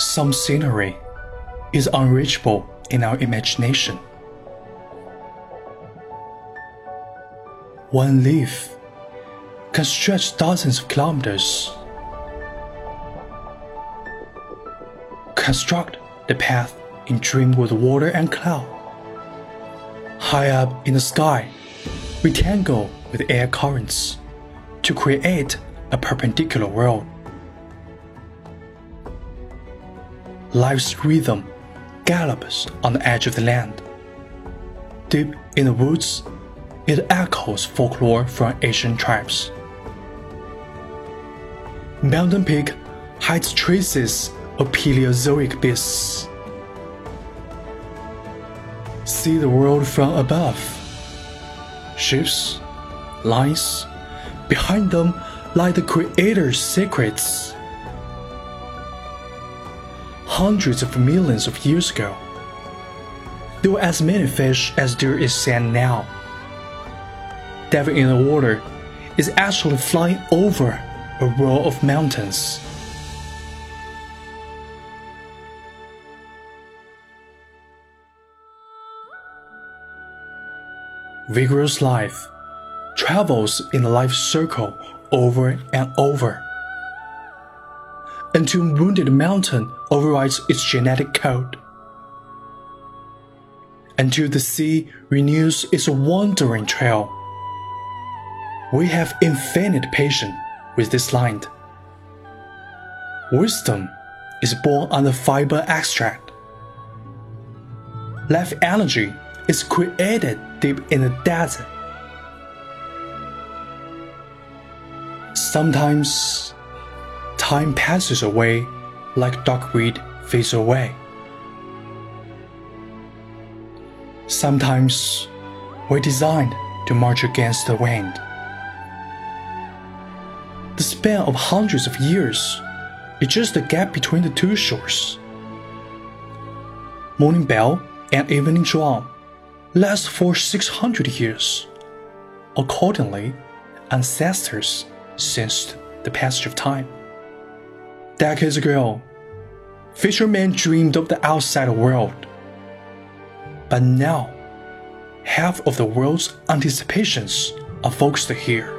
Some scenery is unreachable in our imagination. One leaf can stretch dozens of kilometers. Construct the path in dream with water and cloud. High up in the sky, we tangle with air currents to create a perpendicular world. Life's rhythm gallops on the edge of the land. Deep in the woods, it echoes folklore from ancient tribes. Mountain Peak hides traces of Paleozoic beasts. See the world from above. Ships, lines, behind them lie the Creator's secrets. Hundreds of millions of years ago, there were as many fish as there is sand now. Diving in the water is actually flying over a row of mountains. Vigorous life travels in the life circle over and over until wounded mountain overrides its genetic code until the sea renews its wandering trail. We have infinite patience with this land. Wisdom is born on the fiber extract. Life energy is created deep in the desert. Sometimes time passes away like duckweed fades away. Sometimes we're designed to march against the wind. The span of hundreds of years is just the gap between the two shores. Morning bell and evening drum last for 600 years. Accordingly, ancestors sensed the passage of time. Decades ago, fishermen dreamed of the outside world. But now, half of the world's anticipations are focused here.